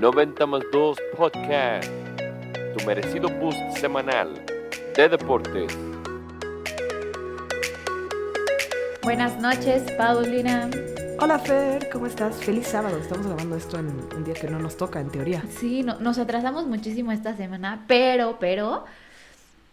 90 más 2 Podcast, tu merecido boost semanal de deportes. Buenas noches, Paulina. Hola Fer, ¿cómo estás? Feliz sábado. Estamos grabando esto en un día que no nos toca, en teoría. Sí, no- nos atrasamos muchísimo esta semana, pero, pero,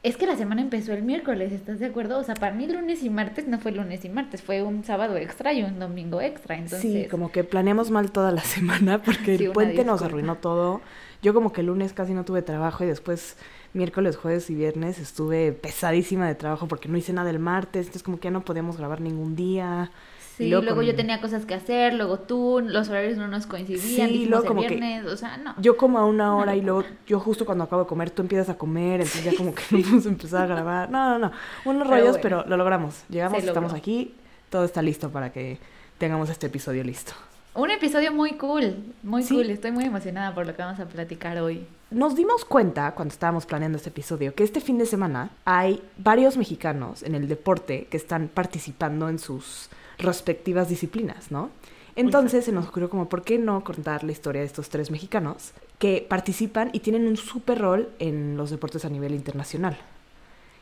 es que la semana empezó el miércoles, ¿estás de acuerdo? O sea, para mí lunes y martes no fue lunes y martes, fue un sábado extra y un domingo extra, entonces... Sí, como que planeamos mal toda la semana porque el puente nos arruinó todo. Yo como que el lunes casi no tuve trabajo y después miércoles, jueves y viernes estuve pesadísima de trabajo porque no hice nada el martes, entonces como que ya no podíamos grabar ningún día. Sí, luego, yo tenía cosas que hacer, luego tú, los horarios no nos coincidían, Sí, luego el como que- viernes, o sea, no. Yo como a una hora y luego yo justo cuando acabo de comer tú empiezas a comer, entonces ya como que no podemos empezar a grabar. No, no, no, unos Pero rollos, bueno. pero lo logramos. Llegamos, estamos aquí, todo está listo para que tengamos este episodio listo. Un episodio muy cool, muy Sí. cool, estoy muy emocionada por lo que vamos a platicar hoy. Nos dimos cuenta cuando estábamos planeando este episodio que este fin de semana hay varios mexicanos en el deporte que están participando en sus respectivas disciplinas, ¿no? Entonces se nos ocurrió como, ¿por qué no contar la historia de estos tres mexicanos que participan y tienen un súper rol en los deportes a nivel internacional?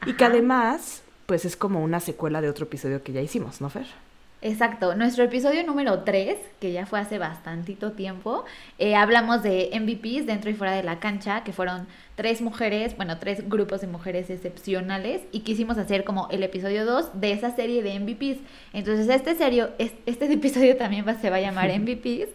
Y que además, pues es como una secuela de otro episodio que ya hicimos, ¿no, Fer? Exacto, nuestro episodio número 3, que ya fue hace bastantito tiempo, eh, hablamos de MVPs dentro y fuera de la cancha, que fueron tres mujeres, bueno, tres grupos de mujeres excepcionales, y quisimos hacer como el episodio 2 de esa serie de MVPs. Entonces este, serio, es- este episodio también va, se va a llamar MVPs,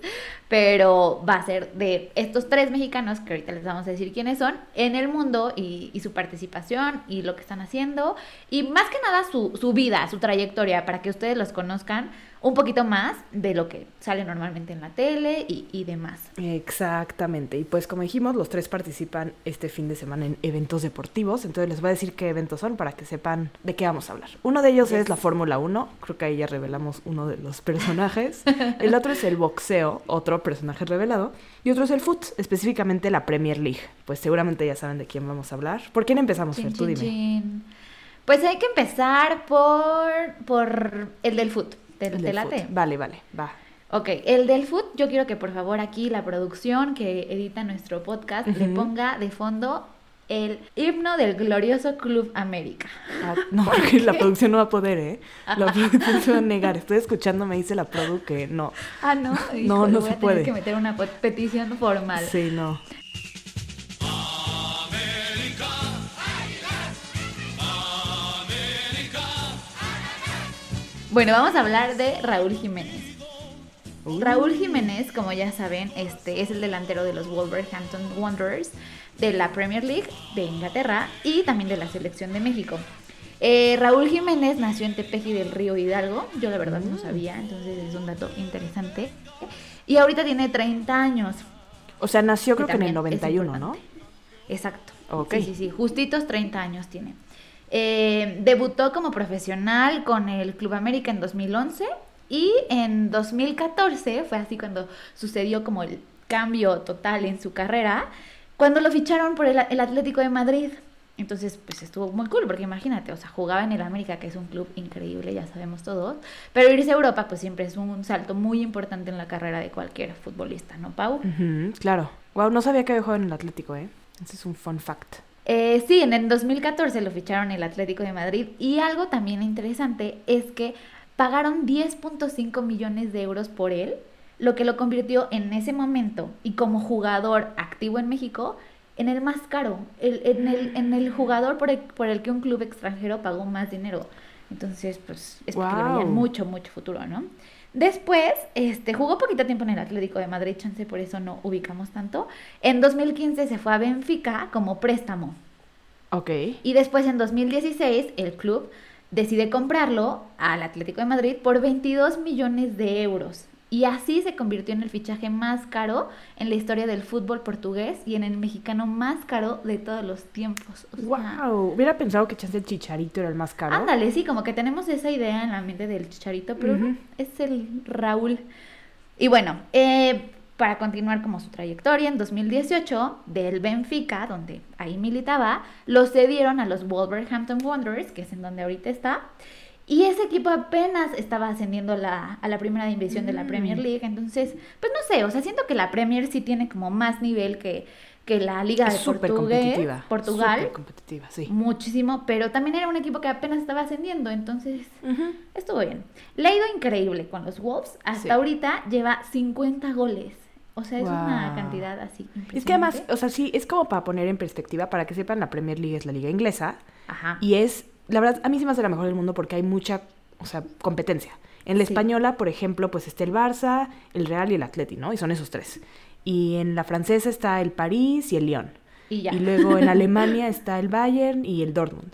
pero va a ser de estos tres mexicanos, que ahorita les vamos a decir quiénes son, en el mundo y, y su participación y lo que están haciendo, y más que nada su, su vida, su trayectoria, para que ustedes los conozcan un poquito más de lo que sale normalmente en la tele y, y demás. Exactamente. Y pues como dijimos, los tres participan este fin de semana en eventos deportivos. Entonces les voy a decir qué eventos son para que sepan de qué vamos a hablar. Uno de ellos Yes. es la Fórmula 1. Creo que ahí ya revelamos uno de los personajes. El otro es el boxeo, otro personaje revelado. Y otro es el foot, específicamente la Premier League. Pues seguramente ya saben de quién vamos a hablar. ¿Por quién empezamos, Chin, Fer? Tú chin, dime. chin. Pues hay que empezar por, por el del foot. ¿Te, te del late? Vale, vale, va. Ok, el del foot, yo quiero que por favor aquí la producción que edita nuestro podcast le ponga de fondo el himno del glorioso Club América. Ah, no, porque la producción no va a poder, ¿eh? La producción se va a negar. Estoy escuchando, me dice la produ que no. Ah, no, No, no voy se a tener puede. que meter una pe- petición formal. Sí, no. Bueno, vamos a hablar de Raúl Jiménez. Uh. Raúl Jiménez, como ya saben, este es el delantero de los Wolverhampton Wanderers de la Premier League de Inglaterra y también de la selección de México. Eh, Raúl Jiménez nació en Tepeji del Río Hidalgo, yo la verdad no Mm. sabía, entonces es un dato interesante. Y ahorita tiene 30 años. O sea, nació creo que en el también es 91, ¿no? Exacto. Ok. Sí, sí, sí, justitos 30 años tiene. Eh, debutó como profesional con el Club América en 2011 y en 2014 fue así cuando sucedió como el cambio total en su carrera, cuando lo ficharon por el, el Atlético de Madrid. Entonces, pues estuvo muy cool, porque imagínate, o sea, jugaba en el América, que es un club increíble, ya sabemos todos, pero irse a Europa, pues siempre es un salto muy importante en la carrera de cualquier futbolista, ¿no, Pau? Ujú, claro. Wow, no sabía que había jugado en el Atlético, ¿eh? Ese es un fun fact. Eh, sí, en el 2014 lo ficharon el Atlético de Madrid y algo también interesante es que pagaron 10.5 millones de euros por él, lo que lo convirtió en ese momento y como jugador activo en México en el más caro, el- en, el, en el jugador por el, por el que un club extranjero pagó más dinero. Entonces, pues es porque le veían mucho, mucho futuro, ¿no? Después, este, jugó poquito tiempo en el Atlético de Madrid, chance por eso no ubicamos tanto. En 2015 se fue a Benfica como préstamo. Ok. Y después en 2016 el club decide comprarlo al Atlético de Madrid por 22 millones de euros. Y así se convirtió en el fichaje más caro en la historia del fútbol portugués y en el mexicano más caro de todos los tiempos. O sea, Wow. Hubiera pensado que chance el chicharito era el más caro. Ándale, sí, como que tenemos esa idea en la mente del chicharito, pero no, es el Raúl. Y bueno, eh, para continuar como su trayectoria, en 2018, del Benfica, donde ahí militaba, lo cedieron a los Wolverhampton Wanderers, que es en donde ahorita está. Y ese equipo apenas estaba ascendiendo a la, a la primera división de la Mm. Premier League. Entonces, pues no sé, o sea, siento que la Premier sí tiene como más nivel que, que la Liga Es de Portugués- competitiva. Portugal. Súper competitiva, sí. Muchísimo, pero también era un equipo que apenas estaba ascendiendo, entonces estuvo bien. Le ha ido increíble con los Wolves. Hasta Sí. ahorita lleva 50 goles. O sea, es una cantidad así. Es que además, o sea, sí, es como para poner en perspectiva, para que sepan, la Premier League es la liga inglesa Ajá. y es, la verdad, a mí sí me hace la mejor del mundo porque hay mucha, o sea, competencia. En la Sí. española, por ejemplo, pues está el Barça, el Real y el Atleti, ¿no? Y son esos tres. Y en la francesa está el París y el Lyon. Y ya. Y luego en Alemania está el Bayern y el Dortmund.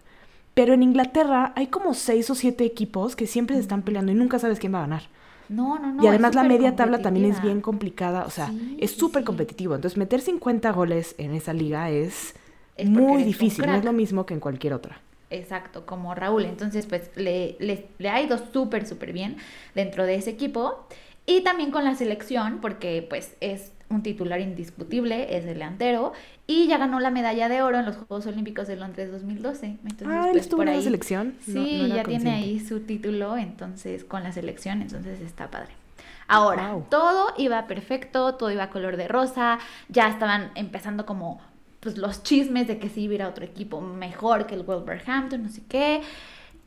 Pero en Inglaterra hay como seis o siete equipos que siempre se están peleando y nunca sabes quién va a ganar. No, no, no. y además la media tabla también es bien complicada, o sea, Sí, es súper sí. competitivo. Entonces meter 50 goles en esa liga es, Es muy difícil, no es lo mismo que en cualquier otra. Exacto, como Raúl. Entonces, pues le, le, le ha ido súper, súper bien dentro de ese equipo. Y también con la selección, porque pues es un titular indiscutible, es delantero. Y ya ganó la medalla de oro en los Juegos Olímpicos de Londres 2012. Entonces, ah, él pues, estuvo por en la ahí- selección. Sí, No- no era ya tiene ahí su título, entonces con la selección, entonces está padre. Ahora, todo iba perfecto, todo iba color de rosa, ya estaban empezando como pues los chismes de que sí hubiera otro equipo mejor que el Wolverhampton, no sé qué.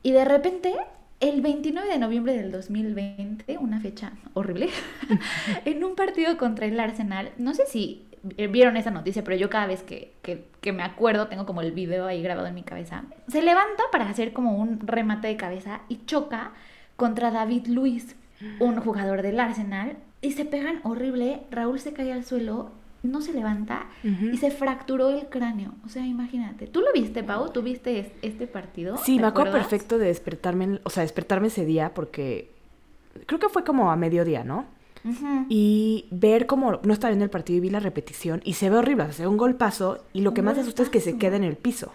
Y de repente, el 29 de noviembre del 2020, una fecha horrible, en un partido contra el Arsenal, no sé si vieron esa noticia, pero yo cada vez que, que- que me acuerdo tengo como el video ahí grabado en mi cabeza. Se levanta para hacer como un remate de cabeza y choca contra David Luis, un jugador del Arsenal, y se pegan horrible. Raúl se cae al suelo, no se levanta y se fracturó el cráneo. O sea, imagínate. ¿Tú lo viste, Pau? ¿Tú viste es- este partido? Sí, ¿Te me acuerdo perfecto de despertarme, en- o sea, despertarme ese día porque creo que fue como a mediodía, ¿no? Y ver como no estaba viendo el partido y vi la repetición y se ve horrible, o sea, se ve un golpazo y lo que más asusta es que se queda en el piso.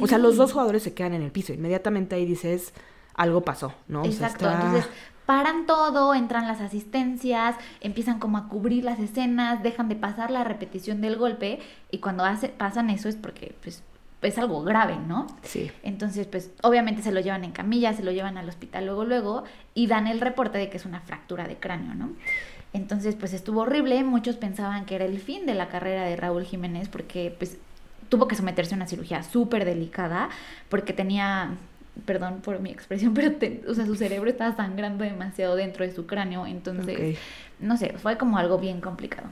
O sea, los dos jugadores se quedan en el piso. Inmediatamente ahí dices, algo pasó, ¿no? O sea, Exacto, está- entonces paran todo, entran las asistencias, empiezan como a cubrir las escenas, dejan de pasar la repetición del golpe y cuando hace, pasan eso es porque pues es algo grave, ¿no? Sí. Entonces, pues obviamente se lo llevan en camilla, se lo llevan al hospital luego, luego y dan el reporte de que es una fractura de cráneo, ¿no? Entonces, pues estuvo horrible, muchos pensaban que era el fin de la carrera de Raúl Jiménez porque pues tuvo que someterse a una cirugía súper delicada porque tenía, perdón por mi expresión, pero te- o sea, su cerebro estaba sangrando demasiado dentro de su cráneo, entonces, no sé, fue como algo bien complicado.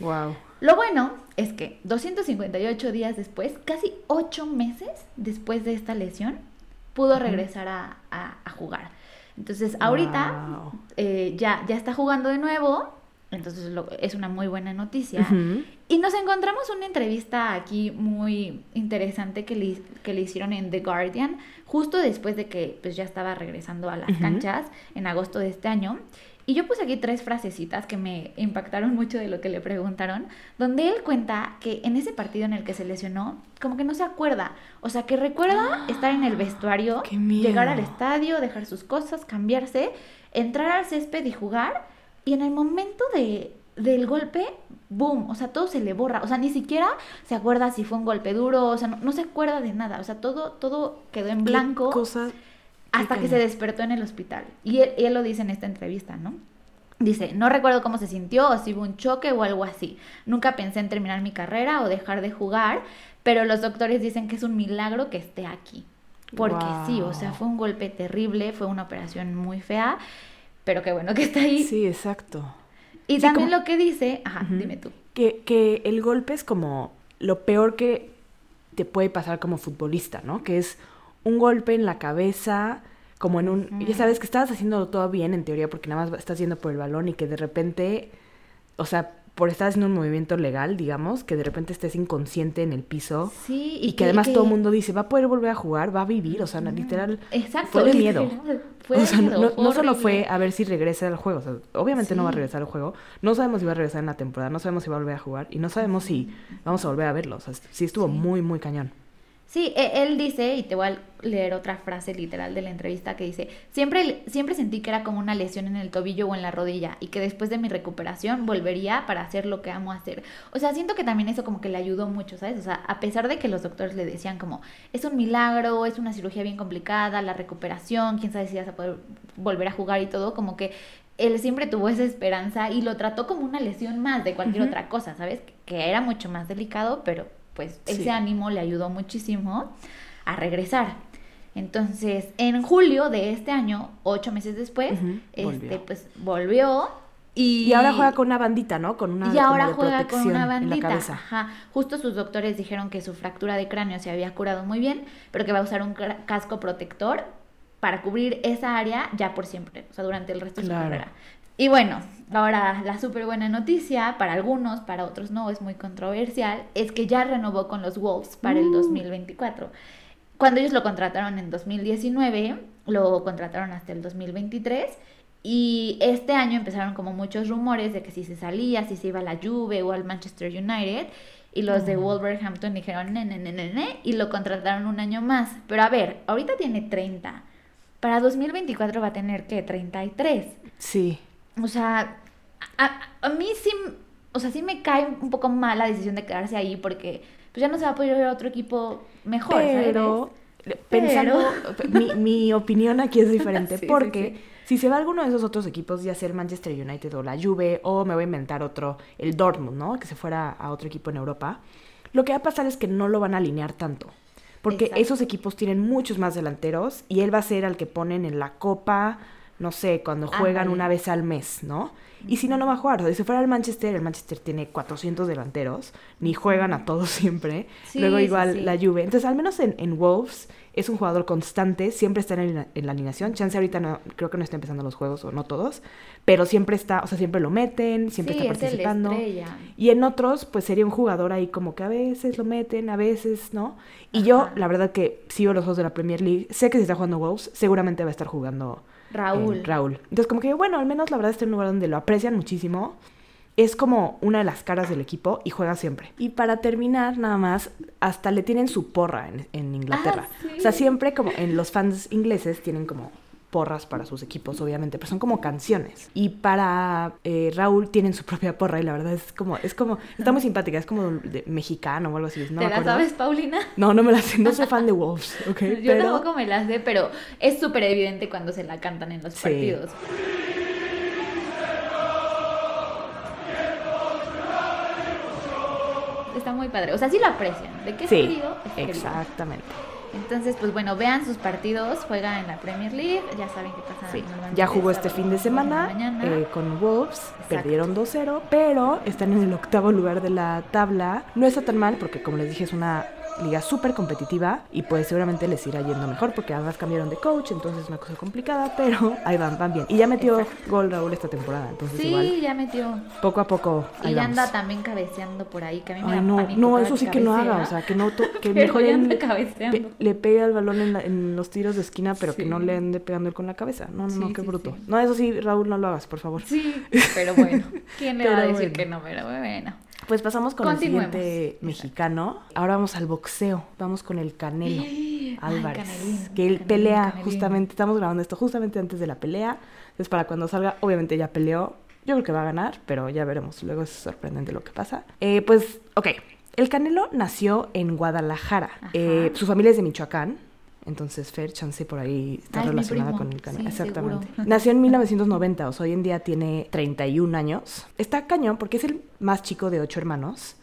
Wow. Lo bueno es que 258 días después, casi 8 meses después de esta lesión, pudo regresar a, a- a jugar. Entonces, ahorita Wow. eh, ya, ya está jugando de nuevo, entonces lo- es una muy buena noticia. Ujú. Y nos encontramos una entrevista aquí muy interesante que le, que le hicieron en The Guardian, justo después de que pues, ya estaba regresando a las canchas en agosto de este año. Y yo puse aquí tres frasecitas que me impactaron mucho de lo que le preguntaron, donde él cuenta que en ese partido en el que se lesionó, como que no se acuerda. O sea, que recuerda estar en el vestuario, llegar al estadio, dejar sus cosas, cambiarse, entrar al césped y jugar. Y en el momento de, del golpe, boom, o sea, todo se le borra. O sea, ni siquiera se acuerda si fue un golpe duro, o sea, no, no se acuerda de nada. O sea, todo, todo quedó en blanco cosa hasta que se despertó en el hospital. Y él, él lo dice en esta entrevista, ¿no? Dice, no recuerdo cómo se sintió o si hubo un choque o algo así. Nunca pensé en terminar mi carrera o dejar de jugar, pero los doctores dicen que es un milagro que esté aquí. Porque sí, o sea, fue un golpe terrible, fue una operación muy fea, pero qué bueno que está ahí. Sí, exacto. y sí, también como- lo que dice, ajá, dime tú. Que, que el golpe es como lo peor que te puede pasar como futbolista, ¿no? Que es un golpe en la cabeza, como en un... Ya sabes que estabas haciendo todo bien en teoría porque nada más estás yendo por el balón y que de repente, o sea, por estar haciendo un movimiento legal, digamos, que de repente estés inconsciente en el piso Sí, y, que, además todo el mundo dice, va a poder volver a jugar, va a vivir, o sea, literal... Exacto. Fue de miedo. literal, Fue o de sea, no, miedo, no- fue no solo fue a ver si regresa al juego, o sea, obviamente no va a regresar al juego, no sabemos si va a regresar en la temporada, no sabemos si va a volver a jugar y no sabemos si vamos a volver a verlo, o sea, sí estuvo Sí. muy, muy cañón. Sí, e- él dice, y te voy a leer otra frase literal de la entrevista que dice, siempre, siempre sentí que era como una lesión en el tobillo o en la rodilla y que después de mi recuperación volvería para hacer lo que amo hacer. O sea, siento que también eso como que le ayudó mucho, ¿sabes? O sea, a pesar de que los doctores le decían como, es un milagro, es una cirugía bien complicada, la recuperación, quién sabe si vas a poder volver a jugar y todo, como que él siempre tuvo esa esperanza y lo trató como una lesión más de cualquier otra cosa, ¿sabes? Que era mucho más delicado, pero pues ese Sí. ánimo le ayudó muchísimo a regresar. Entonces, en julio de este año, ocho meses después, este, volvió. pues volvió y... Y ahora juega con una bandita, ¿no? Con una y ahora juega con una bandita. Ajá. Justo sus doctores dijeron que su fractura de cráneo se había curado muy bien, pero que va a usar un casco protector para cubrir esa área ya por siempre, o sea, durante el resto de su carrera. Y bueno, ahora la súper buena noticia para algunos, para otros no, es muy controversial, es que ya renovó con los Wolves para el Uh. 2024. Cuando ellos lo contrataron en 2019, lo contrataron hasta el 2023 y este año empezaron como muchos rumores de que si se salía, si se iba a la Juve o al Manchester United y los de. Wolverhampton dijeron ne, ne, ne, y lo contrataron un año más. Pero a ver, ahorita tiene 30. Para 2024 va a tener que 33. Sí. O sea, a, a mí sí, o sea, sí me cae un poco mal la decisión de quedarse ahí porque pues ya no se va a poder ver a otro equipo mejor, Pero, ¿sabes? pensando, mi, mi opinión aquí es diferente, Sí, porque sí. si se va a alguno de esos otros equipos, ya sea el Manchester United o la Juve, o me voy a inventar otro, el Dortmund, ¿no? Que se fuera a otro equipo en Europa, lo que va a pasar es que no lo van a alinear tanto. Porque Exacto. esos equipos tienen muchos más delanteros y él va a ser al que ponen en la copa, no sé, cuando juegan una vez al mes, ¿no? Y si no, no va a jugar. O sea, si fuera el Manchester, el Manchester tiene 400 delanteros, ni juegan a todos siempre. Sí, Luego igual sí. la Juve. Entonces, al menos en, en Wolves es un jugador constante, siempre está en la, en la alineación. Chance ahorita no, creo que no está empezando los juegos, o no todos, pero siempre está, o sea, siempre lo meten, siempre está participando. Y en otros, pues sería un jugador ahí como que a veces lo meten, a veces, ¿no? Y yo, la verdad que sigo los juegos de la Premier League, sé que si está jugando Wolves, seguramente va a estar jugando Raúl. eh, Raúl. Entonces, como que, bueno, al menos la verdad está en un lugar donde lo aprecian muchísimo. Es como una de las caras del equipo y juega siempre. Y para terminar, nada más, hasta le tienen su porra en, en Inglaterra. Ah, sí. O sea, siempre como en los fans ingleses tienen como porras para sus equipos, obviamente, pero son como canciones. Y para eh, Raúl tienen su propia porra y la verdad es como, es como, está muy simpática, es como de mexicano o algo así. No ¿Te me la sabes, Paulina? No, no me la sé, no soy fan de Wolves, ¿ok? Yo pero... tampoco me la sé, pero es súper evidente cuando se la cantan en los Sí. partidos. Está muy padre. O sea, sí lo aprecian. ¿De qué Sí, querido? Es querido. Entonces, pues bueno, vean sus partidos, juega en la Premier League, ya saben qué pasa. Sí, ya jugó este fin de semana eh, con Wolves, Exacto. perdieron 2-0, pero están en el octavo lugar de la tabla. No está tan mal porque, como les dije, es una liga súper competitiva y pues seguramente les irá yendo mejor porque además cambiaron de coach, entonces es una cosa complicada, pero ahí van, van bien. Y ya metió Exacto. gol Raúl esta temporada, entonces Sí, igual ya metió. poco a poco Y ya anda también cabeceando por ahí, que a mí me Ay, da no, no, eso sí que no haga, cabecea. o sea, que no que Pero mejor ya en- anda cabeceando. pe- le pega el balón en, la- en los tiros de esquina, pero que Sí. no le ande pegando él con la cabeza. No, no, no, Sí, qué sí, bruto. No, eso sí, Raúl, no lo hagas, por favor. Sí, pero bueno, ¿quién le va a Pero decir bueno. que no? Pero bueno. Pues pasamos con el siguiente mexicano. Ahora vamos al boxeo. Vamos con el Canelo Ay, Álvarez. Canelín, que él Canelín, pelea Canelín. justamente, estamos grabando esto justamente antes de la pelea. Entonces para cuando salga, obviamente ya peleó. Yo creo que va a ganar, pero ya veremos. Luego es sorprendente lo que pasa. Eh, pues, ok. El Canelo nació en Guadalajara. Eh, su familia es de Michoacán. Entonces, Fer, chance por ahí está Ay, relacionada con el Canelo. Sí, Exactamente. seguro. Nació en 1990, o sea, hoy en día tiene 31 años. Está cañón porque es el más chico de ocho hermanos.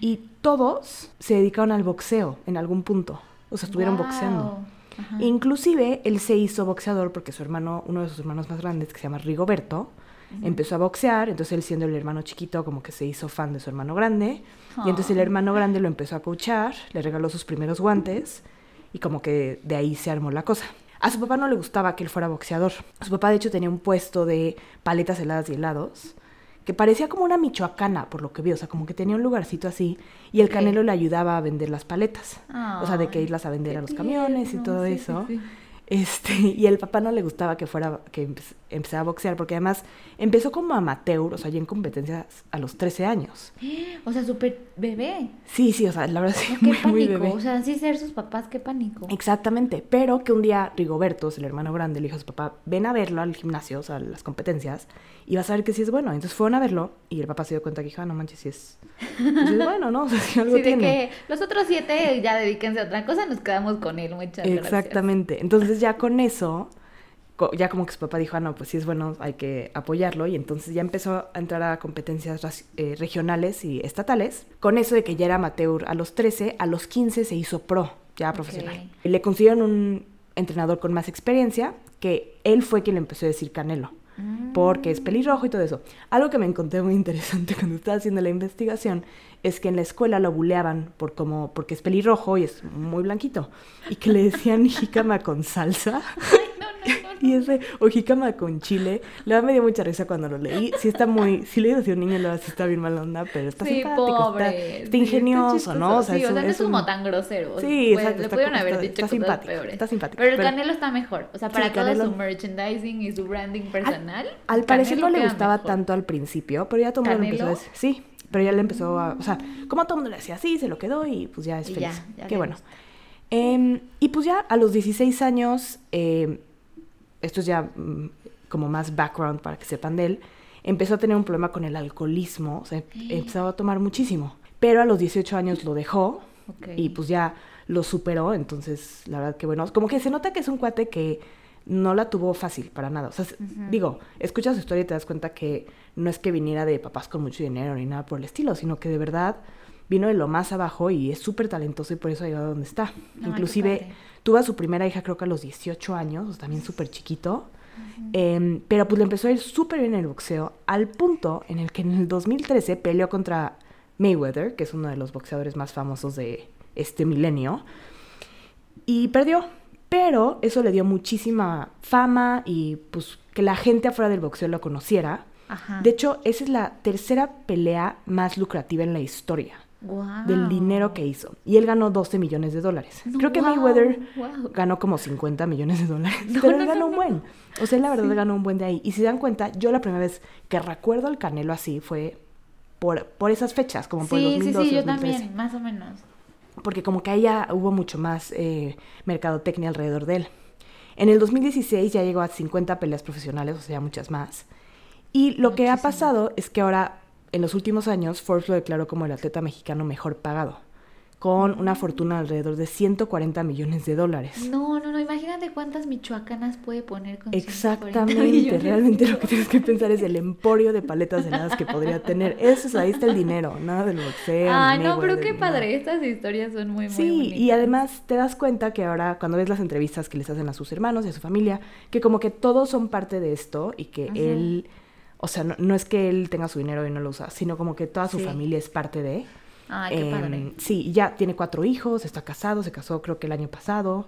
Y todos se dedicaron al boxeo en algún punto. O sea, estuvieron boxeando. Ajá. Inclusive él se hizo boxeador porque su hermano, uno de sus hermanos más grandes, que se llama Rigoberto, empezó a boxear. Entonces él siendo el hermano chiquito, como que se hizo fan de su hermano grande. Y entonces el hermano grande lo empezó a coachar, le regaló sus primeros guantes y como que de ahí se armó la cosa. A su papá no le gustaba que él fuera boxeador. Su papá de hecho tenía un puesto de paletas heladas y helados que parecía como una michoacana por lo que vi, o sea, como que tenía un lugarcito así y el. Canelo le ayudaba a vender las paletas. O sea, de que irlas a vender a los camiones y todo sí, sí, eso. sí. Este, y el papá no le gustaba que fuera, que empe- empezara a boxear, porque además empezó como amateur, o sea, ya en competencias a los 13 años. O sea, súper bebé. Sí, sí, o sea, la verdad sí, No, qué muy, muy pánico. bebé. O sea, sí ser sus papás, qué pánico. Exactamente, pero que un día Rigoberto, el hermano grande, le dijo a su papá, ven a verlo al gimnasio, o sea, a las competencias, y vas a ver que sí es bueno. Entonces fueron a verlo, y el papá se dio cuenta que dijo, ah, no manches, sí es, pues bueno, ¿no? O sea, sí algo Sí, de tiene. que los otros siete ya dedíquense a otra cosa, nos quedamos con él. Muchas gracias. Exactamente. Entonces ya con eso, ya como que su papá dijo, ah, no, pues sí es bueno, hay que apoyarlo. Y entonces ya empezó a entrar a competencias eh, regionales y estatales. Con eso de que ya era amateur a los 13, a los 15 se hizo pro, ya profesional. Y le consiguieron un entrenador con más experiencia, que él fue quien le empezó a decir Canelo. Mm. Porque es pelirrojo y todo eso. Algo que me encontré muy interesante cuando estaba haciendo la investigación es que en la escuela lo buleaban por como, porque es pelirrojo y es muy blanquito. Y que le decían jícama con salsa. Ay, no, no, no. Y ese, o jícama con chile. La me dio mucha risa cuando lo leí. Sí está muy, sí le digo a un niño, verdad sí está bien mala onda, pero está Sí, simpático, está- pobre. está, sí, ingenioso. ¿no? sí, o sea, no es, un- como tan grosero. Sí, Pues, exacto, Le está pudieron haber está- dicho está cosas simpático, peores. está simpático, Pero el pero- Canelo está mejor. O sea, Sí, para todo Canelo- su merchandising y su branding personal. Al parecer no le gustaba mejor. tanto al principio, pero ya todo el decir. Sí, pero ya le empezó a. O sea, como todo el mundo le decía así, se lo quedó y pues ya es Y feliz. ya, ya Qué bueno. Em, y pues ya a los 16 años, em, esto es ya mm, como más background para que sepan de él, empezó a tener un problema con el alcoholismo, o sea, empezó a tomar muchísimo. Pero a los 18 años lo dejó y pues ya lo superó, entonces la verdad que bueno, como que se nota que es un cuate que no la tuvo fácil para nada. O sea, digo, escuchas su historia y te das cuenta que no es que viniera de papás con mucho dinero ni nada por el estilo, sino que de verdad vino de lo más abajo y es súper talentoso y por eso ha llegado a donde está. Inclusive tuvo a su primera hija creo que a los 18 años, o sea, también súper chiquito. Em, pero pues le empezó a ir súper bien en el boxeo, al punto en el que en el 2013 peleó contra Mayweather, que es uno de los boxeadores más famosos de este milenio, y perdió. Pero eso le dio muchísima fama y pues que la gente afuera del boxeo lo conociera. Ajá. De hecho, esa es la tercera pelea más lucrativa en la historia Guau. del dinero que hizo. Y él ganó 12 millones de dólares. No, Creo que guau, Mayweather ganó como 50 millones de dólares. No, pero no, él ganó un buen. O sea, él la verdad ganó un buen de ahí. Y si se dan cuenta, yo la primera vez que recuerdo al Canelo así fue por, por esas fechas, como por el Sí, sí, 2012, sí, yo 2013. también, más o menos. Porque como que ahí ya hubo mucho más eh, mercadotecnia alrededor de él. En el 2016 ya llegó a 50 peleas profesionales, o sea, muchas más. Y lo que ha pasado es que ahora, en los últimos años, Forbes lo declaró como el atleta mexicano mejor pagado, con una fortuna alrededor de 140 millones de dólares. No, no, no, imagínate cuántas michoacanas puede poner con 140 Exactamente, realmente lo que tienes que pensar es el emporio de paletas heladas que podría tener. Eso es, ahí está el dinero, nada del boxeo. Ah, no, pero qué padre, estas historias son muy, muy Sí, y además te das cuenta que ahora cuando ves las entrevistas que les hacen a sus hermanos y a su familia, que como que todos son parte de esto y que Ajá. él, o sea, no, no es que él tenga su dinero y no lo usa, sino como que toda su Sí. familia es parte de. Ay, qué Em, padre. Sí, y ya tiene cuatro hijos, está casado, se casó creo que el año pasado.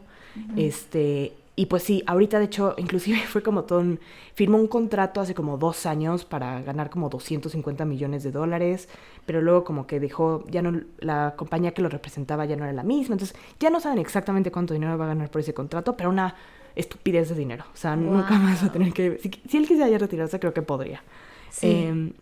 Este, y pues sí, ahorita de hecho, inclusive fue como todo un, firmó un contrato hace como dos años para ganar como 250 millones de dólares, pero luego como que dejó, ya no, la compañía que lo representaba ya no era la misma, entonces ya no saben exactamente cuánto dinero va a ganar por ese contrato, pero una estupidez de dinero, o sea, nunca más va a tener que, si, si él quisiera ya retirarse, creo que podría. Sí. Em,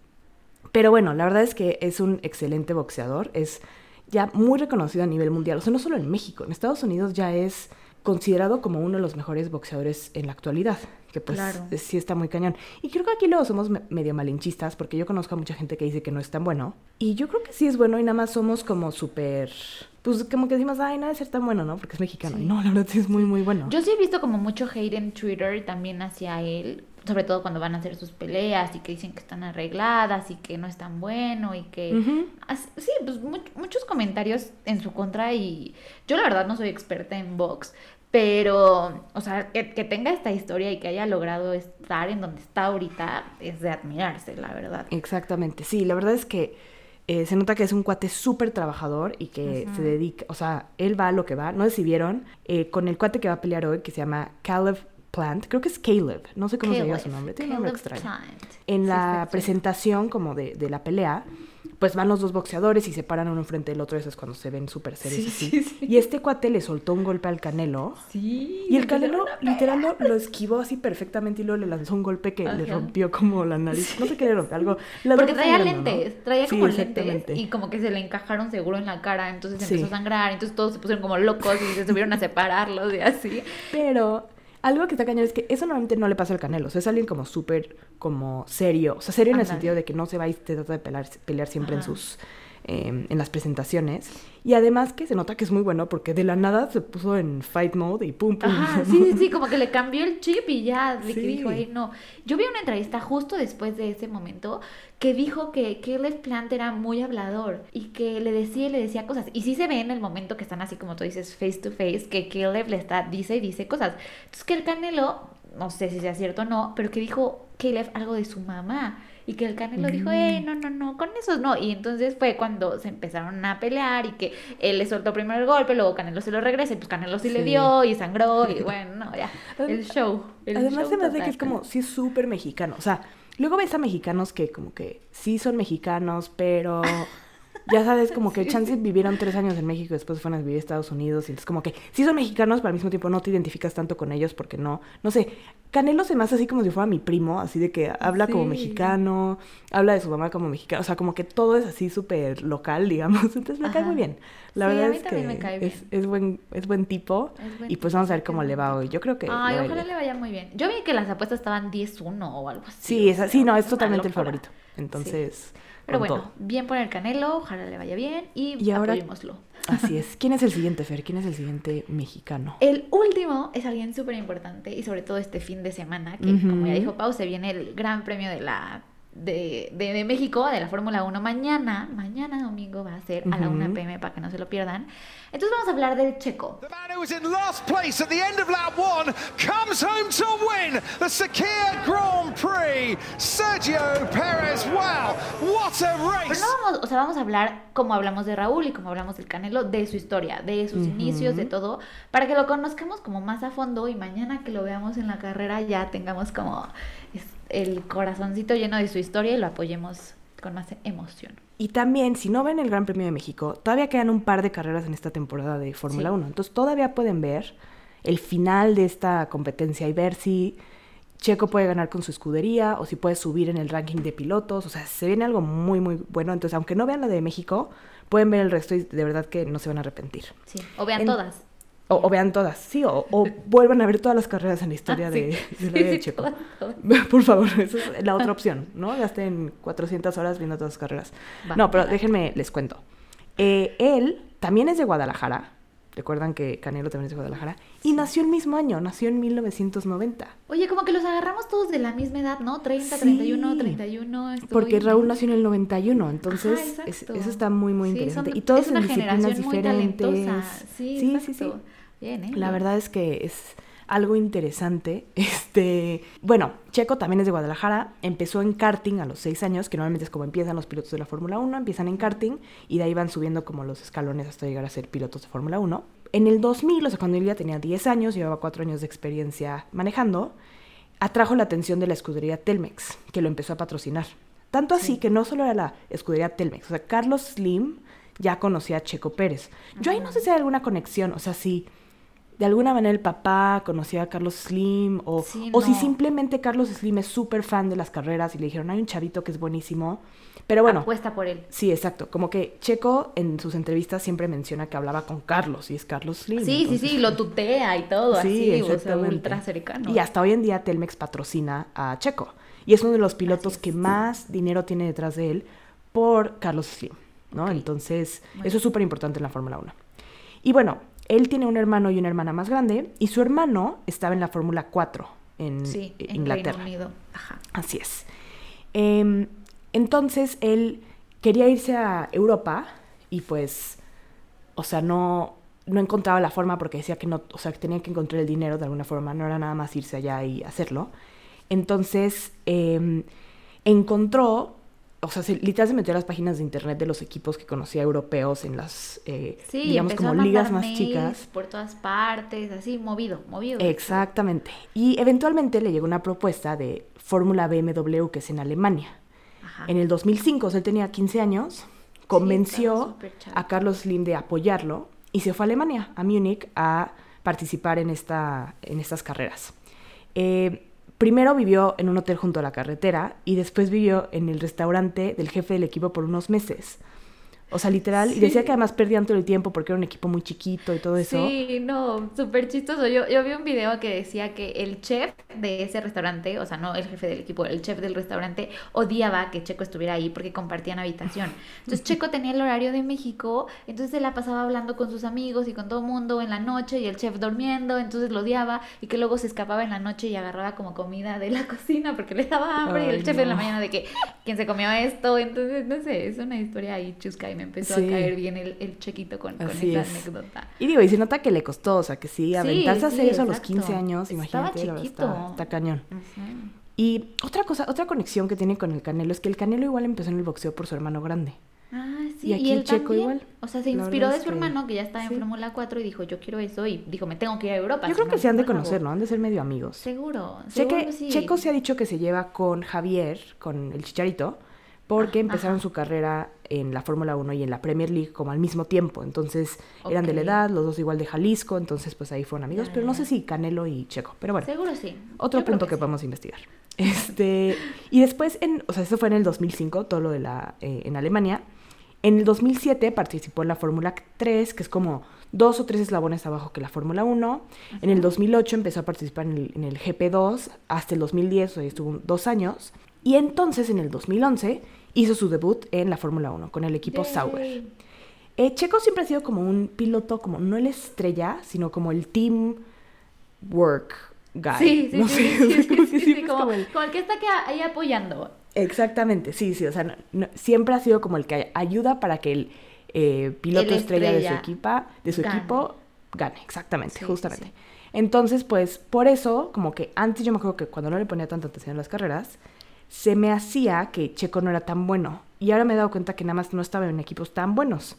pero bueno, la verdad es que es un excelente boxeador, es ya muy reconocido a nivel mundial, o sea, no solo en México, en Estados Unidos ya es considerado como uno de los mejores boxeadores en la actualidad, que pues Claro. sí está muy cañón. Y creo que aquí luego somos me- medio malinchistas, porque yo conozco a mucha gente que dice que no es tan bueno, y yo creo que sí es bueno y nada más somos como súper, pues como que decimos, ay, no debe ser tan bueno, ¿no? Porque es mexicano, Sí. y no, la verdad sí es muy, muy bueno. Yo sí he visto como mucho hate en Twitter también hacia él, sobre todo cuando van a hacer sus peleas y que dicen que están arregladas y que no es tan bueno y que... Sí, pues mu- muchos comentarios en su contra y yo la verdad no soy experta en box, pero, o sea, que, que tenga esta historia y que haya logrado estar en donde está ahorita es de admirarse, la verdad. Exactamente, sí, la verdad es que eh, se nota que es un cuate súper trabajador y que se dedica, o sea, él va a lo que va, no sé si vieron, eh, con el cuate que va a pelear hoy, que se llama Caleb Plant, creo que es Caleb, no sé cómo se llama Caleb, su nombre, tiene un nombre Caleb extraño. Plant. En Sí, la presentación como de, de la pelea, pues van los dos boxeadores y se paran uno enfrente del otro, eso es cuando se ven súper serios Sí, así. sí, sí. Y este cuate le soltó un golpe al Canelo. Sí. Y el Canelo literal lo, lo esquivó así perfectamente y luego le lanzó un golpe que le rompió como la nariz. No sé qué le rompió, algo. Porque traía lentes, traía como lentes y como que se le encajaron seguro en la cara, entonces empezó a sangrar, entonces todos se pusieron como locos y se subieron a separarlos y así. Pero algo que está cañón es que eso normalmente no le pasa al Canelo. O sea, es alguien como súper, como serio. O sea, serio en el sentido de que no se va y te trata de pelear, pelear siempre en sus... eh, en las presentaciones. Y además que se nota que es muy bueno porque de la nada se puso en fight mode y pum, pum. Ajá, sí, sí, sí, como que le cambió el chip y ya de que Sí. dijo, "Ey, no. Yo vi una entrevista justo después de ese momento que dijo que Caleb Plant era muy hablador y que le decía y le decía cosas. Y sí se ve en el momento que están así como tú dices, face to face, que Caleb le está, dice y dice cosas. Entonces que el Canelo, no sé si sea cierto o no, pero que dijo Caleb algo de su mamá. Y que el Canelo dijo, eh, no, no, no, con esos no. Y entonces fue cuando se empezaron a pelear y que él le soltó primero el golpe, luego Canelo se lo regresa, y pues Canelo sí, le dio y sangró y bueno, no, ya, el show. el Además show se me hace que es como, sí es súper mexicano. O sea, luego ves a mexicanos que como que sí son mexicanos, pero ya sabes, como que Sí. chances vivieron tres años en México y después fueron a vivir a Estados Unidos. Y entonces como que sí son mexicanos, pero al mismo tiempo no te identificas tanto con ellos porque no, no sé. Canelo se me hace así como si fuera mi primo, así de que habla como mexicano, habla de su mamá como mexicano, o sea, como que todo es así súper local, digamos. Entonces me cae muy bien. La Sí, a verdad mí es que me cae es, bien. es buen, es buen tipo. Es buen y pues vamos a ver cómo le va hoy. Yo creo que... Ay, ojalá le vaya muy bien. Yo vi que las apuestas estaban 10-1 o algo así. Sí, o es, sea, sí, no, es totalmente el favorito. Entonces, Pero bueno, todo. bien por el Canelo, ojalá le vaya bien y, Y ahora- apoyémoslo. Así es. ¿Quién es el siguiente, Fer? ¿Quién es el siguiente mexicano? El último es alguien súper importante y sobre todo este fin de semana, que como ya dijo Pau, se viene el gran premio de la de, de, de México, de la Fórmula 1 mañana, mañana domingo va a ser a la 1 Ujú. pm para que no se lo pierdan. Entonces vamos a hablar del checo. The man who was in last place at the end of lap one comes home to win the Sakia Grand Prix. Sergio Perez, wow, what a Pero no vamos, o sea, vamos a hablar como hablamos de Raúl y como hablamos del Canelo, de su historia, de sus Ujú. inicios, de todo, para que lo conozcamos como más a fondo y mañana que lo veamos en la carrera ya tengamos como el corazoncito lleno de su historia y lo apoyemos con más emoción. Y también, si no ven el Gran Premio de México, todavía quedan un par de carreras en esta temporada de Fórmula Sí. 1. Entonces, todavía pueden ver el final de esta competencia y ver si Checo puede ganar con su escudería o si puede subir en el ranking de pilotos. O sea, se viene algo muy, muy bueno. Entonces, aunque no vean la de México, pueden ver el resto y de verdad que no se van a arrepentir. Sí, o vean En- todas. O, o vean todas, sí, o, o vuelvan a ver todas las carreras en la historia Ah, de, sí. de la Sí, de Checo. Por favor, esa es la otra opción, ¿no? Gasten 400 horas viendo todas las carreras. Va, no, pero déjenme, les cuento. Eh, él también es de Guadalajara. Recuerdan que Canelo también es de Guadalajara. Y nació el mismo año, nació en 1990. Oye, como que los agarramos todos de la misma edad, ¿no? 30, Sí. 31, 31. estuvo Porque. Raúl nació en el 91, entonces Ajá, es- eso está muy, muy Sí, interesante. son- y todos es una en disciplinas generación muy diferentes. talentosa. Sí, sí, sí. Bien, ¿eh? La verdad es que es algo interesante. Este, bueno, Checo también es de Guadalajara. Empezó en karting a los seis años, que normalmente es como empiezan los pilotos de la Fórmula 1, empiezan en karting y de ahí van subiendo como los escalones hasta llegar a ser pilotos de Fórmula 1. En el 2000, o sea, cuando él ya tenía 10 años, llevaba 4 años de experiencia manejando, atrajo la atención de la escudería Telmex, que lo empezó a patrocinar. Tanto así Sí. que no solo era la escudería Telmex, o sea, Carlos Slim ya conocía a Checo Pérez. Yo ahí no sé si hay alguna conexión, o sea, si de alguna manera el papá conocía a Carlos Slim o, Sí, o si simplemente Carlos Slim es súper fan de las carreras y le dijeron, hay un chavito que es buenísimo. Pero bueno, Apuesta por él. sí, exacto. Como que Checo en sus entrevistas siempre menciona que hablaba con Carlos y es Carlos Slim. Sí, entonces- sí, sí, lo tutea y todo, Sí, así, o sea, exactamente. ultra cercano. Y hasta hoy en día Telmex patrocina a Checo. Y es uno de los pilotos es. que más dinero tiene detrás de él por Carlos Slim, ¿no? Entonces, Muy eso es súper importante en la Fórmula 1. Y bueno, él tiene un hermano y una hermana más grande, y su hermano estaba en la Fórmula 4 en, Sí, en Inglaterra. Reino Unido. Ajá. Así es. Em, entonces él quería irse a Europa y pues, o sea, no, no encontraba la forma porque decía que no, o sea, que tenía que encontrar el dinero de alguna forma, no era nada más irse allá y hacerlo. Entonces em, encontró, o sea, se, literal se metió a las páginas de internet de los equipos que conocía europeos en las, eh, Sí, digamos, como a ligas más chicas. por todas partes, así, movido, movido. Exactamente. Y eventualmente le llegó una propuesta de Fórmula BMW, que es en Alemania. Ajá. En el 2005, o sea, él tenía 15 años, convenció a Carlos Slim de apoyarlo y se fue a Alemania, a Múnich, a participar en, esta, en estas carreras. Eh, primero vivió en un hotel junto a la carretera y después vivió en el restaurante del jefe del equipo por unos meses. O sea, literal, y decía que además perdían todo el tiempo porque era un equipo muy chiquito y todo eso. Sí, no, súper chistoso. Yo, yo vi un video que decía que el chef de ese restaurante, o sea, no el jefe del equipo, el chef del restaurante, odiaba que Checo estuviera ahí porque compartían habitación. Entonces Checo tenía el horario de México, entonces se la pasaba hablando con sus amigos y con todo el mundo en la noche y el chef durmiendo, entonces lo odiaba y que luego se escapaba en la noche y agarraba como comida de la cocina porque le daba hambre y el chef en la mañana de que, ¿quién se comió esto? Entonces, no sé, es una historia ahí chusca y me empezó Sí. a caer bien el, el chequito con, con esa es. anécdota. Y digo, y se nota que le costó, o sea, que sí, aventarse a hacer eso a los exacto. 15 años, Estaba imagínate, verdad, chiquito. está, está cañón. Ujú. Y otra cosa, otra conexión que tiene con el Canelo es que el Canelo igual empezó en el boxeo por su hermano grande. Ah, sí, Y aquí él Checo también. igual. O sea, se inspiró de su hermano que ya estaba en sí. Fórmula 4 y dijo, yo quiero eso y dijo, me tengo que ir a Europa. Yo si creo no, que se han de no lo hago". conocer, ¿no? Han de ser medio amigos. Seguro, Sé seguro que sí. Checo se ha dicho que se lleva con Javier, con el Chicharito, porque empezaron ajá. su carrera en la Fórmula 1 y en la Premier League como al mismo tiempo. Entonces eran de la edad, los dos igual de Jalisco, entonces pues ahí fueron amigos. Pero no sé si Canelo y Checo. Pero bueno, Seguro sí. otro Yo punto que, sí. podemos investigar. Este, y después, en, o sea, eso fue en el 2005, todo lo de la, eh, en Alemania. En el 2007 participó en la Fórmula 3, que es como dos o tres eslabones abajo que la Fórmula 1. En el 2008 empezó a participar en el, en el GP2 hasta el 2010, o sea, estuvo dos años. Y entonces, en el 2011, hizo su debut en la Fórmula 1 con el equipo Yay. Sauber. Eh, Checo siempre ha sido como un piloto, como no el estrella, sino como el team work guy. Sí, sí, no sí, sé, sí, sí, sí, como, como el- como el que está que ahí apoyando. Exactamente, sí, sí, o sea, no- no- siempre ha sido como el que ayuda para que el eh, piloto El estrella, de su, equipa, de su gane. equipo gane, exactamente, justamente. Entonces, pues, por eso, como que antes yo me acuerdo que cuando no le ponía tanta atención a las carreras, se me hacía que Checo no era tan bueno. Y ahora me he dado cuenta que nada más no estaba en equipos tan buenos.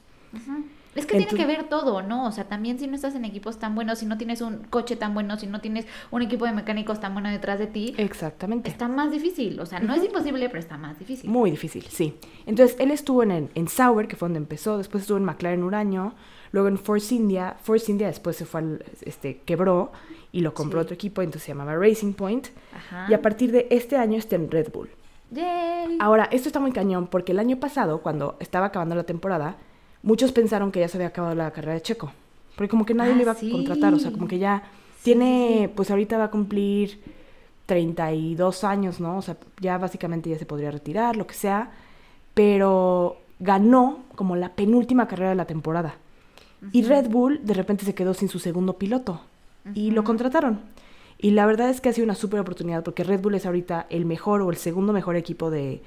Es que tiene que ver todo, ¿no? O sea, también si no estás en equipos tan buenos, si no tienes un coche tan bueno, si no tienes un equipo de mecánicos tan bueno detrás de ti, Exactamente. está más difícil. O sea, no es imposible, pero está más difícil. Muy difícil, sí. Entonces, él estuvo en, en, en Sauber, que fue donde empezó, después estuvo en McLaren un año, luego en Force India, Force India después se fue al, este, quebró y lo compró Sí. otro equipo, entonces se llamaba Racing Point, Ajá. y a partir de este año está en Red Bull. Yay. Ahora, esto está muy cañón, porque el año pasado, cuando estaba acabando la temporada, muchos pensaron que ya se había acabado la carrera de Checo, porque como que nadie Ah, le iba sí. a contratar, o sea, como que ya Sí, tiene, pues ahorita va a cumplir 32 años, ¿no? O sea, ya básicamente ya se podría retirar, lo que sea, pero ganó como la penúltima carrera de la temporada. Y. Red Bull de repente se quedó sin su segundo piloto y lo contrataron. Y la verdad es que ha sido una súper oportunidad porque Red Bull es ahorita el mejor o el segundo mejor equipo de,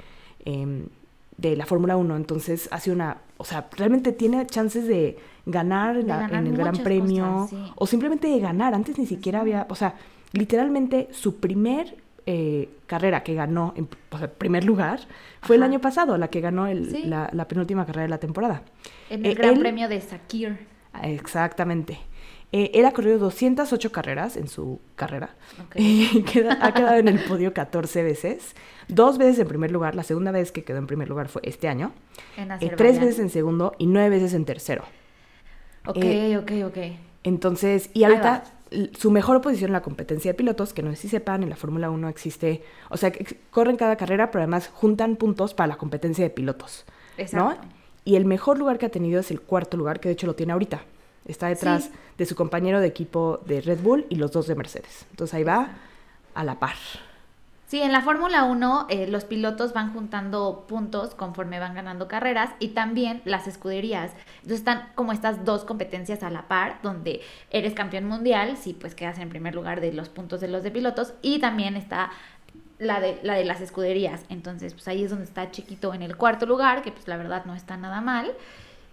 em, de la Fórmula 1. Entonces ha sido una, o sea, realmente tiene chances de ganar, en, De la- ganar en el Gran Premio cosas, sí. o simplemente de ganar. Antes ni siquiera había, o sea, literalmente su primer eh, carrera que ganó, en o sea, primer lugar, fue el año pasado, la que ganó el- Sí. la, la penúltima carrera de la temporada. En el Eh, Gran él- Premio de Sakir. Ah, Exactamente. Eh, él ha corrido 208 carreras en su carrera. Ok. Y queda- ha quedado en el podio 14 veces. Dos veces en primer lugar. La segunda vez que quedó en primer lugar fue este año. En Eh, tres veces en segundo y nueve veces en tercero. Ok, eh, ok, ok. Entonces, y ahorita su mejor posición en la competencia de pilotos, que no sé si sepan, en la Fórmula 1 existe, o sea, que corren cada carrera, pero además juntan puntos para la competencia de pilotos. Exacto. Y el mejor lugar que ha tenido es el cuarto lugar, que de hecho lo tiene ahorita. Está detrás Sí. de su compañero de equipo de Red Bull y los dos de Mercedes. Entonces ahí va a la par. Sí, en la Fórmula 1 eh, los pilotos van juntando puntos conforme van ganando carreras y también las escuderías. Entonces están como estas dos competencias a la par, donde eres campeón mundial, si pues quedas en primer lugar de los puntos de los de pilotos, y también está la de, la de las escuderías. Entonces, pues ahí es donde está chiquito en el cuarto lugar, que pues la verdad no está nada mal.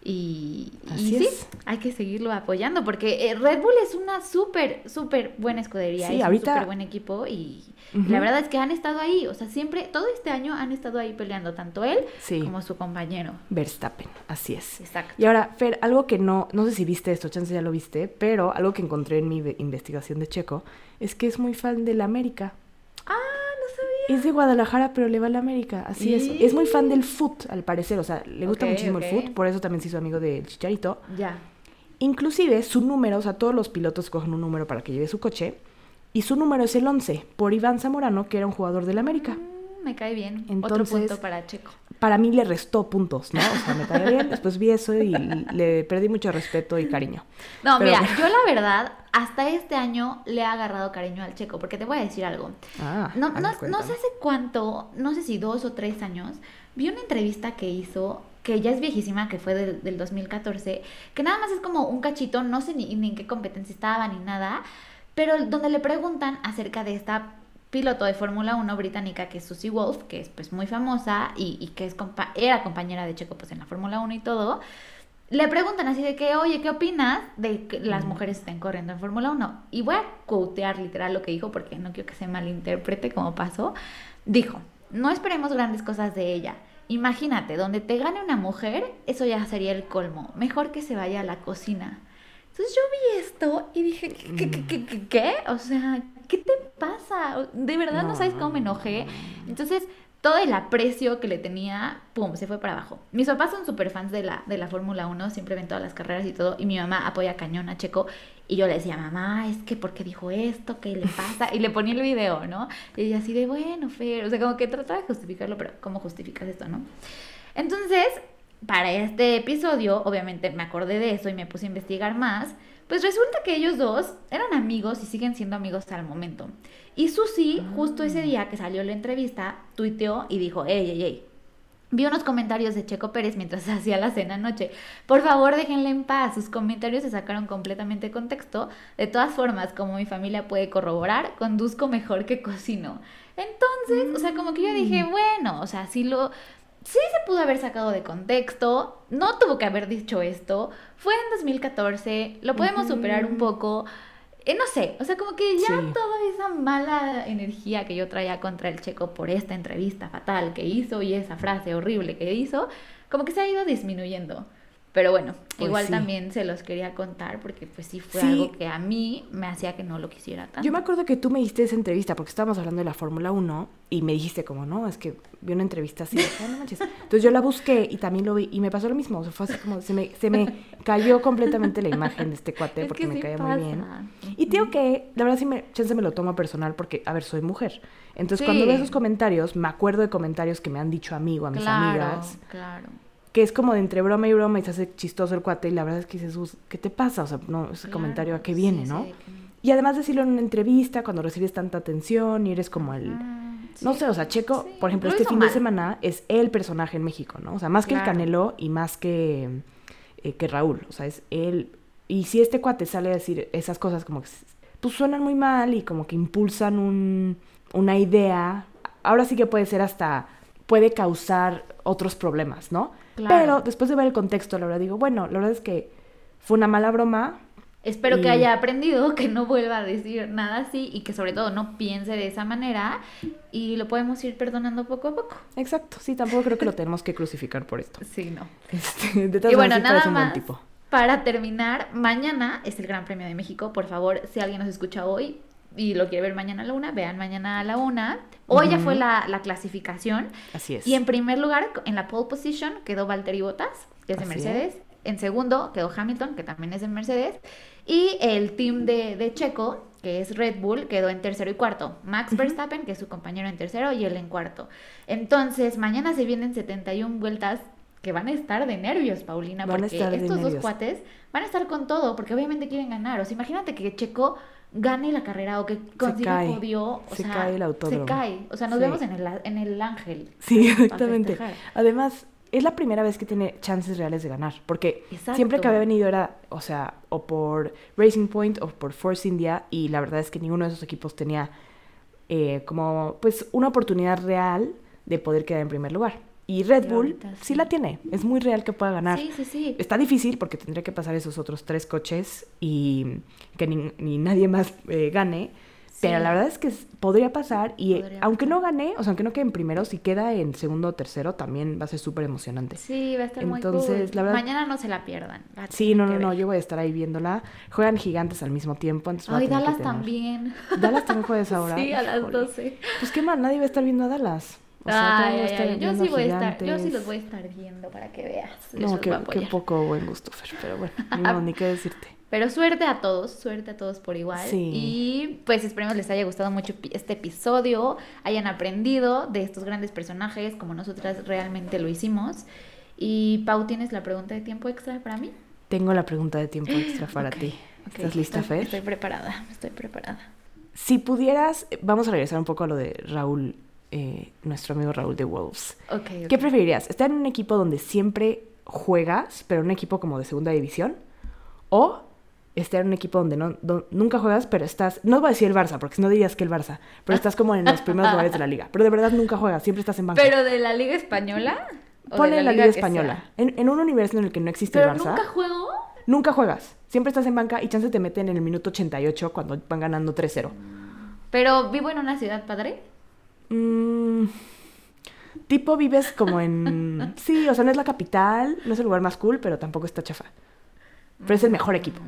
Y, y Así sí, es. hay que seguirlo apoyando porque eh, Red Bull es una súper, súper buena escudería. Sí, es ahorita- un súper buen equipo y la verdad es que han estado ahí. O sea, siempre, todo este año han estado ahí peleando, tanto él Sí. como su compañero. Verstappen, así es. Exacto. Y ahora, Fer, algo que no, no sé si viste esto, chance ya lo viste, pero algo que encontré en mi ve- investigación de Checo es que es muy fan de la América. Ah. Es de Guadalajara, pero le va a la América. Así es. Es muy fan del foot, al parecer. O sea, le gusta muchísimo el foot. Por eso también se hizo amigo del Chicharito. Ya. Inclusive su número, o sea, todos los pilotos cogen un número para que lleve su coche. Y su número es el 11, por Iván Zamorano, que era un jugador del América. Mm, me cae bien. Otro Entonces- punto para Checo. Para mí le restó puntos, ¿no? O sea, me caía bien. Después vi eso y le perdí mucho respeto y cariño. No, Pero- mira, yo la verdad, hasta este año le he agarrado cariño al Checo, porque te voy a decir algo. Ah, No, no, no sé hace cuánto, no sé si dos o tres años, vi una entrevista que hizo, que ya es viejísima, que fue del, del 2014, que nada más es como un cachito, no sé ni, ni en qué competencia estaba ni nada, pero donde le preguntan acerca de esta piloto de Fórmula 1 británica que es Susie Wolf, que es pues muy famosa y, y que es compa- era compañera de Checo pues en la Fórmula 1 y todo. Le preguntan así de que, oye, ¿qué opinas de que las mujeres estén corriendo en Fórmula 1? Y voy a quotear literal lo que dijo porque no quiero que se malinterprete como pasó. Dijo, no esperemos grandes cosas de ella. Imagínate, donde te gane una mujer, eso ya sería el colmo. Mejor que se vaya a la cocina. Entonces yo vi esto y dije, ¿qué, qué, qué, qué, qué, qué? O sea, ¿qué te pasa? De verdad no, No, sabes cómo me no, enojé. Entonces, todo el aprecio que le tenía, pum, se fue para abajo. Mis papás son súper fans de la, de la Fórmula 1, siempre ven todas las carreras y todo, y mi mamá apoya cañón a Checo, y yo le decía, mamá, es que, ¿por qué dijo esto? ¿Qué le pasa? Y le ponía el video, ¿no? Y ella así de, bueno, Fer, o sea, como que trataba de justificarlo, pero ¿cómo justificas esto, no? Entonces, para este episodio, obviamente me acordé de eso y me puse a investigar más. Pues resulta que ellos dos eran amigos y siguen siendo amigos al momento. Y Susi, justo ese día que salió la entrevista, tuiteó y dijo, ey, ey, ey. Vi unos comentarios de Checo Pérez mientras hacía la cena anoche. Por favor, déjenle en paz. Sus comentarios se sacaron completamente de contexto. De todas formas, como mi familia puede corroborar, conduzco mejor que cocino. Entonces, o sea, como que yo dije, bueno, o sea, si lo, sí se pudo haber sacado de contexto, no tuvo que haber dicho esto, fue en 2014, lo podemos superar un poco, eh, no sé, o sea, como que ya Sí. toda esa mala energía que yo traía contra el checo por esta entrevista fatal que hizo y esa frase horrible que hizo, como que se ha ido disminuyendo. Pero bueno, Pues igual sí. también se los quería contar porque pues sí fue Sí. algo que a mí me hacía que no lo quisiera tanto. Yo me acuerdo que tú me diste esa entrevista porque estábamos hablando de la Fórmula 1 y me dijiste como, no, es que vi una entrevista así. "Ah, no manches". Entonces yo la busqué y también lo vi y me pasó lo mismo. O sea, fue así como, se me, se me cayó completamente la imagen de este cuate Es porque que me sí caía pasa. muy bien. Y te digo que, la verdad sí me, chance me lo tomo personal porque, a ver, soy mujer. Entonces cuando veo esos comentarios, me acuerdo de comentarios que me han dicho a mí o a mis claro, amigas. claro. Que es como de entre broma y broma y se hace chistoso el cuate y la verdad es que dices, "Sus, ¿qué te pasa? O sea, no, ese Claro, comentario a qué viene, sí, ¿no? Y además decirlo en una entrevista cuando recibes tanta atención y eres como el... Ah, No sé, o sea, Checo, por ejemplo, lo este fin de semana es el personaje en México, ¿no? O sea, más que el. Canelo y más que, eh, que Raúl, o sea, es él. Y si este cuate sale a decir esas cosas como que, pues suenan muy mal y como que impulsan un, una idea, ahora sí que puede ser hasta, puede causar otros problemas, ¿no? Claro. Pero después de ver el contexto, la verdad digo, bueno, la verdad es que fue una mala broma, Espero Y- que haya aprendido, que no vuelva a decir nada así y que sobre todo no piense de esa manera y lo podemos ir perdonando poco a poco. Exacto, sí, tampoco creo que lo tenemos que crucificar por esto. Sí, no. Este, de todas Y bueno, nada un buen más. tipo. Para terminar, mañana es el Gran Premio de México. Por favor, si alguien nos escucha hoy y lo quiere ver mañana a la una, vean mañana a la una. Hoy ya fue la, la clasificación. Así es. Y en primer lugar, en la pole position, quedó Valtteri Bottas, que es de Así Mercedes. En segundo quedó Hamilton, que también es de Mercedes. Y el team de, de Checo, que es Red Bull, quedó en tercero y cuarto. Max Verstappen, que es su compañero en tercero, y él en cuarto. Entonces, mañana se vienen 71 vueltas que van a estar de nervios, Paulina, Van porque estos dos nervios. cuates van a estar con todo, porque obviamente quieren ganar. O sea, imagínate que Checo gane la carrera o que consiga cae. podio. O Se sea, cae el autódromo. Se cae. O sea, nos Sí. vemos en el, en el ángel. Sí, exactamente. Además, es la primera vez que tiene chances reales de ganar, porque Exacto. siempre que había venido era, o sea, o por Racing Point o por Force India, y la verdad es que ninguno de esos equipos tenía eh, como, pues, una oportunidad real de poder quedar en primer lugar. Y Red Bull ahorita sí sí. la tiene, es muy real que pueda ganar. Sí, sí, sí. Está difícil porque tendría que pasar esos otros tres coches y que ni, ni nadie más eh, gane. Pero la verdad es que podría pasar y eh, Podría aunque no gane, o sea, aunque no quede en primero, si queda en segundo o tercero, también va a ser súper emocionante. Sí, va a estar muy Entonces, cool. la verdad- Mañana no se la pierdan. Sí, no, no, no, yo voy a estar ahí viéndola. Juegan gigantes al mismo tiempo, entonces Ay, Dallas tener- también. Dallas también juega a esa hora. Sí, a las Híjole. 12. Pues qué mal, nadie va a estar viendo a Dallas. O sea, Ay, Yo sí voy a estar, yo sí Gigantes. los voy a estar viendo para que veas. No, qué, qué poco buen gusto, Fer, pero bueno, modo, ni qué decirte. Pero suerte a todos, suerte a todos por igual. Sí. Y pues esperemos les haya gustado mucho este episodio, hayan aprendido de estos grandes personajes como nosotras realmente lo hicimos. Y Pau, ¿tienes la pregunta de tiempo extra para mí? Tengo la pregunta de tiempo extra para Ok, ti. ok, ¿Estás lista, estoy, Fer? Estoy preparada, estoy preparada. Si pudieras, vamos a regresar un poco a lo de Raúl, eh, nuestro amigo Raúl de Wolves. ¿Qué preferirías? ¿Estar en un equipo donde siempre juegas, pero un equipo como de segunda división? ¿O estar en un equipo donde no, nunca juegas, pero estás... No voy a decir el Barça, porque si no dirías que el Barça, pero estás como en los primeros lugares de la liga. Pero de verdad nunca juegas, siempre estás en banca. ¿Pero de la Liga Española? ¿O de Ponle la Liga que Española. En, en un universo en el que no existe ¿Pero el Barça, nunca nunca... juego? juegas. Siempre estás en banca y chance te meten en el minuto 88 cuando van ganando 3-0. ¿Pero vivo en una ciudad padre? Mm, tipo vives como en... Sí, o sea, no es la capital, no es el lugar más cool, pero tampoco está chafa. Pero es el mejor equipo.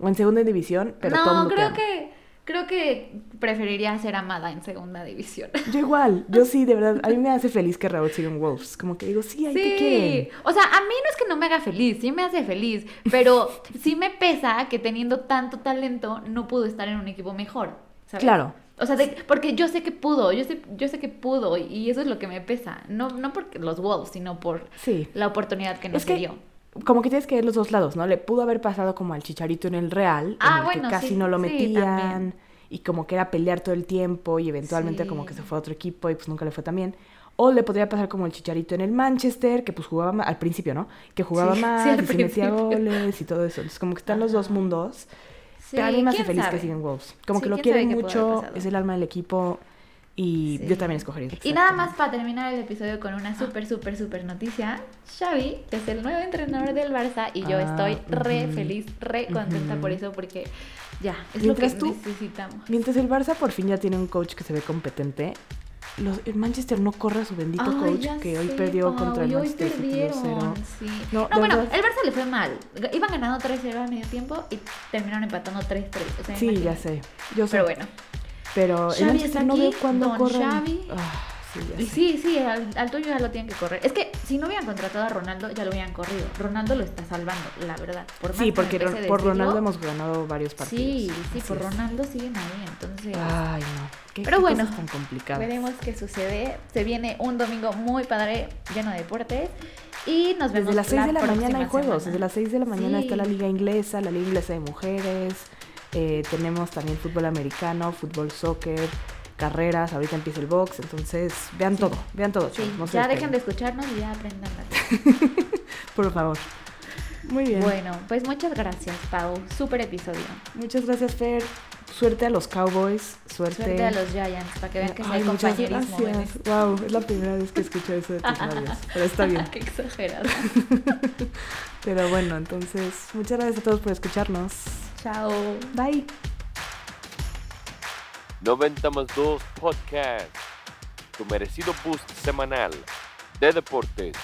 O en segunda división, pero todo el no, mundo te creo ama. que creo que preferiría ser amada en segunda división. Yo igual, yo sí, de verdad, a mí me hace feliz que Raúl siga en Wolves. Como que digo, sí, ahí te quieren. Sí, o sea, a mí no es que no me haga feliz, sí me hace feliz, pero sí me pesa que teniendo tanto talento no pudo estar en un equipo mejor. ¿sabes? Claro. O sea, de- porque yo sé que pudo, yo sé, yo sé que pudo y eso es lo que me pesa. No, no porque los Wolves, sino por Sí. la oportunidad que nos Es que, dio. como que tienes que ver los dos lados, ¿no? Le pudo haber pasado como al Chicharito en el Real, Ah, en el bueno, que casi sí, no lo metían. y como que era pelear todo el tiempo y eventualmente como que se fue a otro equipo y pues nunca le fue tan bien. O le podría pasar como el Chicharito en el Manchester, que pues jugaba ma- al principio, ¿no? Que jugaba más y se metía goles y todo eso. Entonces como que están los dos mundos. Sí, Pero a mí me hace ¿quién feliz sabe? que sigan Wolves. Como Sí, que lo quieren mucho, es el alma del equipo y Sí. yo también escogería. Y nada más para terminar el episodio con una súper, súper, súper noticia. Xavi es el nuevo entrenador del Barça y yo Ah, estoy re ujú. feliz, re contenta Ujú. por eso porque ya, es Mientras lo que tú- necesitamos. Mientras el Barça por fin ya tiene un coach que se ve competente, los, el Manchester no corre a su bendito Ay, coach ya que hoy sé, perdió Pau, contra el hoy Manchester City perdieron, 2-0. sí. No, No, bueno, verdad. el Barça le fue mal. Iban ganando 3-0 al medio tiempo y terminaron empatando 3-3. O sea, Sí, ya imagínate. sé. Yo sé. Pero bueno. Pero el Xavi Manchester está no veo cuándo don corren. Xavi. Ah, sí, sí, sí, al, al tuyo ya lo tienen que correr. Es que si no hubieran contratado a Ronaldo, ya lo hubieran corrido. Ronaldo lo está salvando, la verdad. Por Sí, porque por decirlo, Ronaldo hemos ganado varios partidos. Sí, sí, por es. Ronaldo siguen ahí, entonces Ay, no. ¿Qué, Pero qué bueno, cosas tan complicadas. veremos qué sucede. Se viene un domingo muy padre, lleno de deportes. Y nos vemos Desde las 6 de la mañana hay juegos. semana. Desde las 6 de la mañana Sí. está la liga inglesa, la liga inglesa de mujeres. eh, tenemos también fútbol americano, fútbol soccer, carreras. Ahorita empieza el box. Entonces, vean Sí. todo. Vean todo. Sí, no ya dejen de escucharnos y ya aprendan Por favor. Muy bien. Bueno, pues muchas gracias, Pau. Súper episodio. Muchas gracias, Fer. Suerte a los Cowboys. Suerte, Suerte a los Giants, para que vean que hay Ay, muchas compañerismo. gracias. Wow, es la primera vez que escucho eso de tus labios. Pero está bien. Qué exagerado. Pero bueno, entonces, muchas gracias a todos por escucharnos. Chao. Bye. 90 más 2 Podcast, tu merecido boost semanal de deportes